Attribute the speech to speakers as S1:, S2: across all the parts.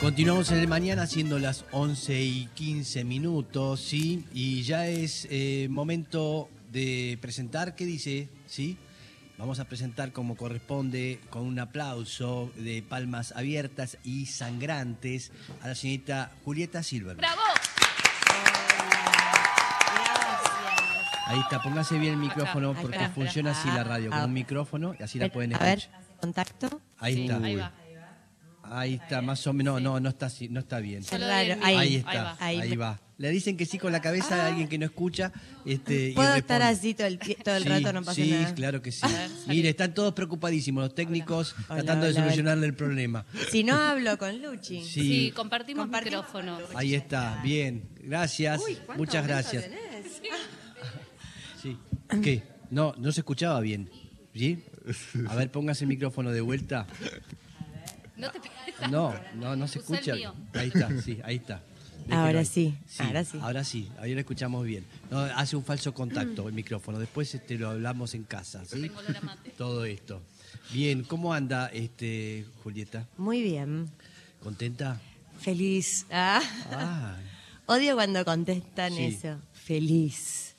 S1: Continuamos en el mañana siendo las 11 y 15 minutos, ¿sí? Y ya es eh, momento de presentar, ¿qué dice? ¿Sí? Vamos a presentar como corresponde, con un aplauso de palmas abiertas y sangrantes, a la señorita Julieta Silver.
S2: ¡Bravo!
S1: Ahí está, póngase bien el micrófono porque funciona así la radio, con
S3: Ah.
S1: un micrófono y así la pueden
S3: A ver,
S1: escuchar.
S3: contacto.
S1: Ahí está.
S2: ahí va.
S1: Ahí está, más o menos. No, no, no está, así, no está bien.
S3: Ahí.
S1: Ahí
S2: Ahí
S1: está,
S2: va.
S1: ahí,
S3: Ahí
S1: va. Le dicen que sí con la cabeza a alguien que no escucha. Este, y
S3: Puedo estar así todo el, todo el
S1: Sí,
S3: rato, no pasa
S1: sí,
S3: nada.
S1: claro que sí. Mire, están todos preocupadísimos, los técnicos
S3: Hola,
S1: tratando de
S3: hola,
S1: solucionarle el problema.
S3: Si no hablo con Luchi.
S1: Sí,
S2: Sí, compartimos,
S3: Compartimos
S2: micrófono.
S1: ahí está, bien. Gracias,
S3: Uy, ¿cuánto
S1: muchas gracias.
S3: tenés?
S1: Sí. ¿Qué? No, no se escuchaba bien. ¿Sí? A ver, póngase el micrófono de vuelta.
S2: No te pegues.
S1: No, no, no se
S2: Usa el
S1: escucha.
S2: mío.
S1: Ahí está, sí, ahí está. Déjelo
S3: Ahora
S1: ahí.
S3: sí, ahora sí.
S1: Ahora sí, ahí lo escuchamos bien. No, hace un falso contacto el micrófono. Después este, lo hablamos en casa, ¿sí?
S2: Tengo olor a mate.
S1: Todo esto. Bien, ¿cómo anda este Julieta?
S3: Muy bien.
S1: ¿Contenta?
S3: Feliz. Ah.
S1: Ah,
S3: Odio cuando contestan
S1: Sí.
S3: eso. Feliz.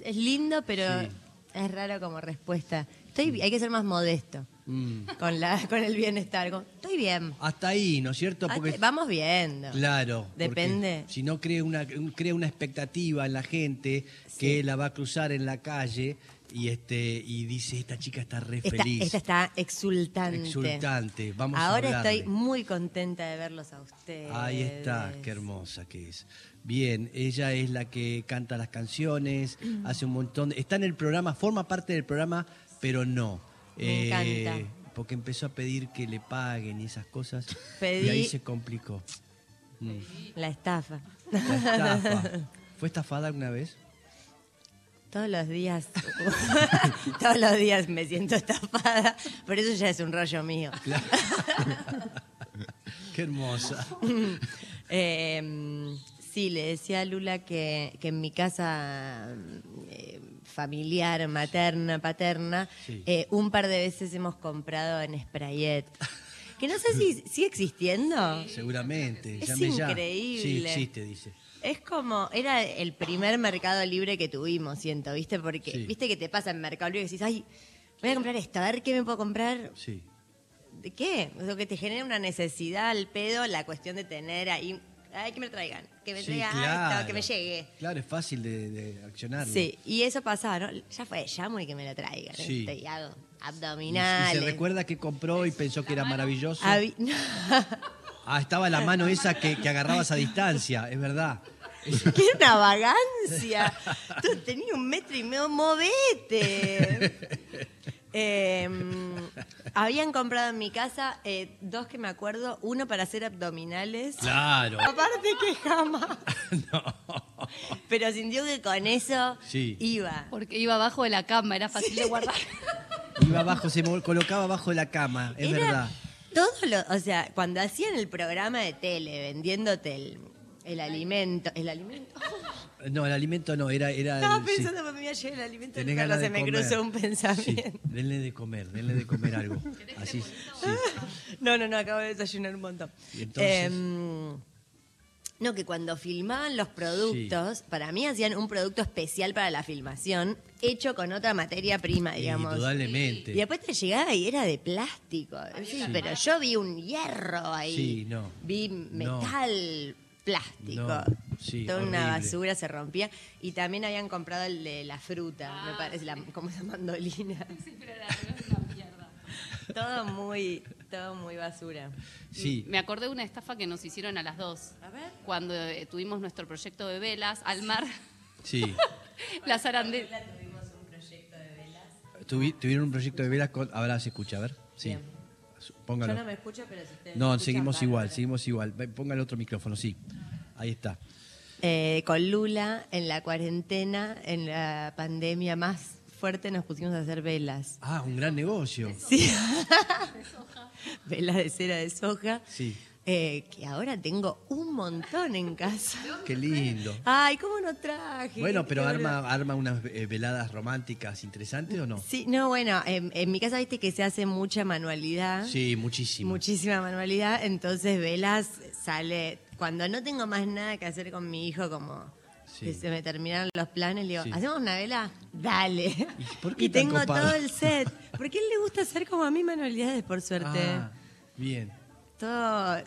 S3: Es lindo, pero
S1: Sí.
S3: es raro como respuesta. Estoy, hay que ser más modesto
S1: mm.
S3: con, la, con el bienestar. Estoy bien.
S1: Hasta ahí, ¿no es cierto? Porque
S3: Vamos viendo.
S1: Claro.
S3: Depende.
S1: Si no crea una, un- crea una expectativa en la gente que la va a cruzar en la calle y este y dice esta chica está re
S3: Esta,
S1: feliz.
S3: esta está exultante.
S1: Exultante. Vamos
S3: Ahora estoy muy contenta de verlos a ustedes.
S1: Ahí está, qué hermosa que es. Bien, ella es la que canta las canciones, hace un montón de... Está en el programa, forma parte del programa, pero no.
S3: Me encanta.
S1: Porque empezó a pedir que le paguen y esas cosas.
S3: Pedí-
S1: Y ahí se complicó. Mm.
S3: La estafa.
S1: La estafa. ¿Fue estafada alguna vez?
S3: Todos los días, todos los días me siento estafada, por eso ya es un rollo mío.
S1: Qué hermosa.
S3: Eh, sí, le decía a Lula que, que en mi casa eh, familiar, materna, paterna,
S1: Sí.
S3: eh, un par de veces hemos comprado en Sprayet. Que no sé si sigue existiendo.
S1: Seguramente.
S3: Es
S1: llame ya. Sí,
S3: increíble.
S1: existe, dice.
S3: Es como, era el primer mercado libre que tuvimos, siento, ¿viste? Porque,
S1: Sí.
S3: ¿viste que te pasa en Mercado Libre y decís, ay, voy a comprar esto, a ver qué me puedo comprar?
S1: Sí.
S3: ¿De qué? Lo que te genera una necesidad al pedo, la cuestión de tener ahí, ay, que me lo traigan, que me
S1: Sí,
S3: traigan
S1: claro.
S3: esto, que me llegue.
S1: Claro, es fácil de, de accionarlo.
S3: Sí, y eso pasaba, ¿no? Ya fue, llamo y que me lo traigan.
S1: Sí.
S3: Y hago
S1: Y, y
S3: abdominales.
S1: se recuerda que compró y pensó que era maravilloso. Ah, estaba la mano esa que, que agarrabas a distancia, es verdad.
S3: ¡Qué una vagancia! Tú tenías un metro y medio, movete. Eh, habían comprado en mi casa eh, dos que me acuerdo, uno para hacer abdominales.
S1: Claro.
S3: Aparte que jamás.
S1: No.
S3: Pero sintió que con eso
S1: Sí.
S3: iba.
S2: Porque iba abajo de la cama, era fácil de guardar.
S1: Iba abajo, se colocaba abajo de la cama, es
S3: Era
S1: verdad.
S3: Todo lo, o sea, cuando hacían el programa de tele vendiéndote el, el alimento, el alimento.
S1: No, el alimento no, era... era
S3: Estaba
S1: el- sí.
S3: pensando que me iba a llegar el alimento
S1: Tenés
S3: del perro,
S1: ganas
S3: se me
S1: comer.
S3: cruzó un
S1: Sí,
S3: pensamiento.
S1: denle de comer, denle de comer algo. Así, sí.
S3: No, no, no, acabo de desayunar un montón.
S1: Y entonces-
S3: Em, no, que cuando filmaban los productos, para mí hacían un producto especial para la filmación, hecho con otra materia prima, digamos.
S1: Indudablemente.
S3: Y después te llegaba y era de plástico. Sí, Pero yo vi un hierro ahí.
S1: Sí, no.
S3: Vi
S1: No.
S3: Plástico.
S1: No, sí,
S3: Toda una basura se rompía. Y también habían comprado el de la fruta,
S1: Ah,
S3: me parece, la, como esa mandolina. todo muy, todo muy basura.
S1: Sí.
S2: Me acordé de una estafa que nos hicieron a las dos.
S3: A ver.
S2: Cuando eh, tuvimos nuestro proyecto de velas al mar,
S1: Sí.
S2: las arandelas.
S1: Tuvi- tuvieron un proyecto de velas con... Ahora se escucha, a ver. Sí.
S3: Bien.
S1: Póngalo.
S3: Yo no me escucho, pero si ustedes
S1: No, seguimos igual, seguimos igual. El otro micrófono, sí. Ahí está.
S3: Eh, con Lula, en la cuarentena, en la pandemia más fuerte, nos pusimos a hacer velas.
S1: Ah, un gran negocio.
S3: Sí. velas de cera de soja.
S1: Sí.
S3: Eh, que ahora tengo un montón en casa.
S1: Qué lindo.
S3: Ay, ¿cómo no traje?
S1: Bueno, pero arma, arma unas eh, veladas románticas interesantes o no?
S3: Sí, no, bueno, en, en mi casa viste que se hace mucha manualidad.
S1: Sí, muchísimo.
S3: Muchísima manualidad, entonces velas sale cuando no tengo más nada que hacer con mi hijo como
S1: Sí.
S3: se me terminaron los planes, le digo,
S1: Sí.
S3: ¿hacemos una vela? Dale.
S1: ¿Y por qué
S3: Y tengo
S1: copado?
S3: todo el set. Porque a él le gusta hacer como a mí manualidades, por suerte.
S1: Ah, bien.
S3: Todo,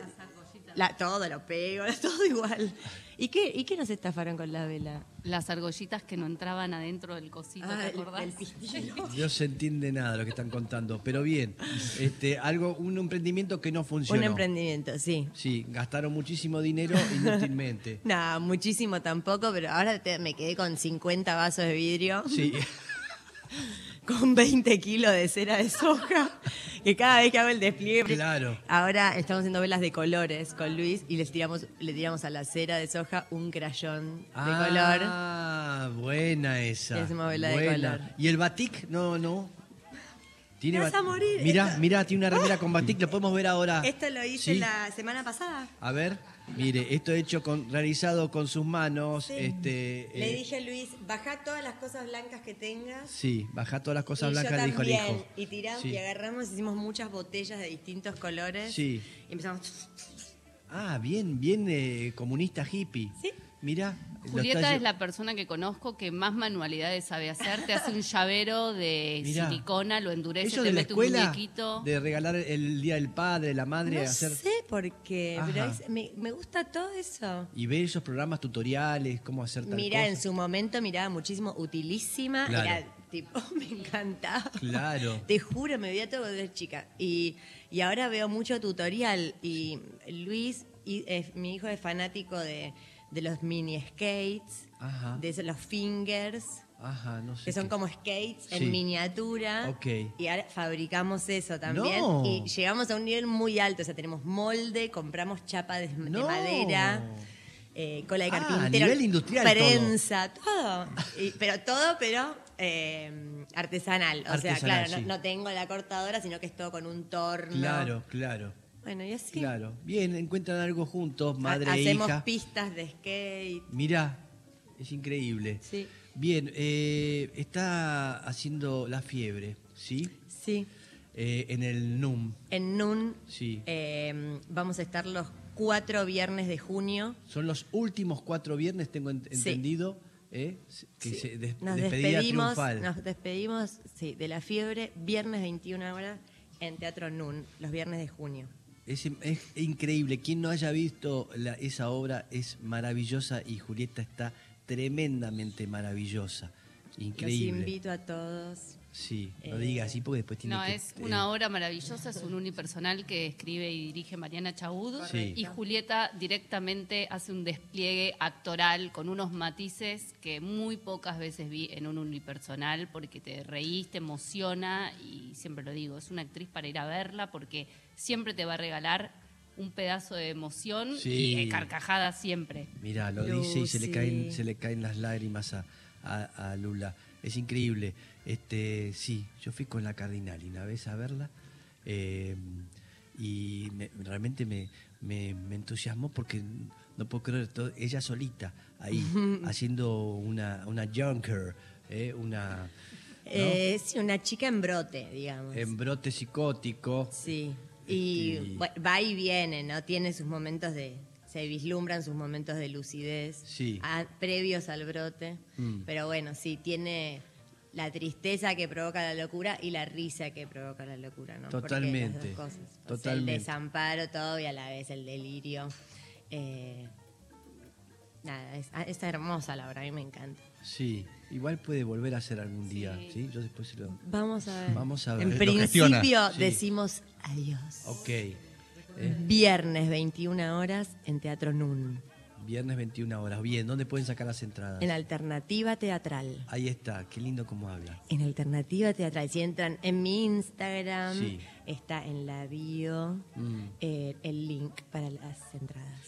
S3: la, todo lo pego, todo igual. ¿Y qué, ¿Y qué nos estafaron con la vela?
S2: Las argollitas que no entraban adentro del cosito,
S3: Ah,
S2: ¿te
S3: el-
S2: acordás?
S3: el pistilo.
S1: No se entiende nada de lo que están contando, pero bien. Este, algo, un emprendimiento que no funcionó.
S3: Un emprendimiento, sí.
S1: Sí, gastaron muchísimo dinero inútilmente.
S3: No, muchísimo tampoco, pero ahora te- me quedé con 50 vasos de vidrio.
S1: Sí,
S3: con 20 kilos de cera de soja, que cada vez que hago el despliegue...
S1: claro.
S3: Ahora estamos haciendo velas de colores con Luis y les tiramos, le tiramos a la cera de soja un crayón de color.
S1: Ah, buena esa.
S3: Y hacemos vela de
S1: Buena.
S3: color.
S1: ¿Y el batik? No, no. Tiene
S3: vas a morir.
S1: Mirá,
S3: Esto-
S1: mirá, tiene una remera con batik, lo podemos ver ahora.
S3: Esto lo hice
S1: Sí.
S3: la semana pasada.
S1: A ver, mire, esto hecho con, realizado con sus manos.
S3: Sí.
S1: Este,
S3: Le
S1: eh,
S3: dije a Luis, baja todas las cosas blancas que tengas.
S1: Sí, baja todas las cosas
S3: y yo
S1: blancas, le dijo el
S3: también.
S1: hijo.
S3: Y tiramos
S1: Sí.
S3: y agarramos, hicimos muchas botellas de distintos colores.
S1: Sí.
S3: Y empezamos.
S1: Ah, bien, bien eh, comunista hippie.
S3: Sí.
S1: Mira.
S2: Julieta es la persona que conozco que más manualidades sabe hacer. Te hace un llavero de
S1: Mirá.
S2: silicona, lo endurece,
S1: ¿Eso
S2: te
S1: de la
S2: mete un muñequito.
S1: De regalar el Día del Padre, la Madre,
S3: No
S1: hacer...
S3: sé por qué, pero es- me, me gusta todo eso.
S1: Y ver esos programas tutoriales, cómo hacer tal
S3: Mira,
S1: cosa.
S3: en su momento miraba muchísimo Utilísima.
S1: Claro.
S3: Era tipo, me encantaba.
S1: Claro.
S3: Te juro, me veía todo cuando era chica. Y, y ahora veo mucho tutorial. Y Luis, y, es- mi hijo es fanático de, de los mini skates,
S1: Ajá.
S3: de los fingers,
S1: Ajá, no sé.
S3: que son
S1: qué-
S3: como skates
S1: Sí.
S3: en miniatura. Y ahora fabricamos eso también.
S1: No.
S3: Y llegamos a un nivel muy alto. O sea, tenemos molde, compramos chapa de, madera. eh, cola de
S1: Ah, a
S3: carpintero,
S1: nivel industrial todo.
S3: prensa, todo. Y- pero todo, pero eh, artesanal. O sea, claro,
S1: sí.
S3: no, no tengo la cortadora, sino que es todo con un torno.
S1: Claro, claro.
S3: Bueno, y así.
S1: Claro. Bien, encuentran algo juntos, madre e
S3: Hacemos
S1: hija.
S3: pistas de skate.
S1: Mirá, es increíble.
S3: Sí.
S1: Bien, eh, está haciendo la fiebre, ¿sí?
S3: Sí.
S1: Eh, en el NUM,
S3: En NUN
S1: sí.
S3: eh, vamos a estar los cuatro viernes de junio.
S1: Son los últimos cuatro viernes, tengo ent-
S3: Sí.
S1: entendido, ¿eh? que
S3: Sí.
S1: se des-
S3: nos despedimos,
S1: triunfal.
S3: nos despedimos sí, de la fiebre viernes 21 horas en Teatro NUN, los viernes de junio.
S1: Es, es increíble. Quien no haya visto la- esa obra es maravillosa y Julieta está tremendamente maravillosa.
S3: Los
S1: Increíble.
S3: invito a todos.
S1: Sí, no
S3: Eh,
S1: diga así porque después tiene
S2: No,
S1: que...
S2: es
S1: eh,
S2: una obra maravillosa, es un unipersonal que escribe y dirige Mariana Chaud
S1: Sí.
S2: y Julieta directamente hace un despliegue actoral con unos matices que muy pocas veces vi en un unipersonal porque te reís, te emociona y siempre lo digo, es una actriz para ir a verla porque siempre te va a regalar un pedazo de emoción
S1: Sí.
S2: y de carcajada siempre.
S1: Mira, lo dice y se le caen, se le caen las lágrimas a, a- a Lula. Es increíble. Este, sí, yo fui con la Cardinali una vez a verla eh, y me- realmente me, me- me entusiasmó porque no puedo creer todo, ella solita ahí haciendo una, una junker, eh, una ¿no?
S3: Eh, sí, una chica en brote, digamos.
S1: embrote psicótico.
S3: Sí. Y
S1: Este, y-
S3: va y viene, ¿no? Tiene sus momentos de. Se vislumbran sus momentos de lucidez
S1: Sí.
S3: a- previos al brote.
S1: Mm.
S3: Pero bueno, sí, tiene la tristeza que provoca la locura y la risa que provoca la locura, ¿no? Porque las
S1: Totalmente,
S3: dos cosas. O sea,
S1: totalmente.
S3: el desamparo todo y a la vez el delirio. Eh, nada, es, ah, es hermosa la obra, a mí me encanta.
S1: Sí, igual puede volver a ser algún día,
S2: Sí.
S1: ¿sí? Yo después se lo...
S3: Vamos a ver.
S1: Vamos a ver.
S3: En
S1: Lo
S3: principio
S1: gestiona. Sí.
S3: decimos adiós.
S1: Ok. Eh,
S3: Viernes 21 horas en Teatro NUN,
S1: Viernes 21 horas. Bien, ¿dónde pueden sacar las entradas?
S3: en Alternativa Teatral.
S1: Ahí está, qué lindo cómo habla.
S3: En Alternativa Teatral. Si entran en mi Instagram,
S1: Sí.
S3: está en la bio
S1: Mm.
S3: eh, el link para las entradas.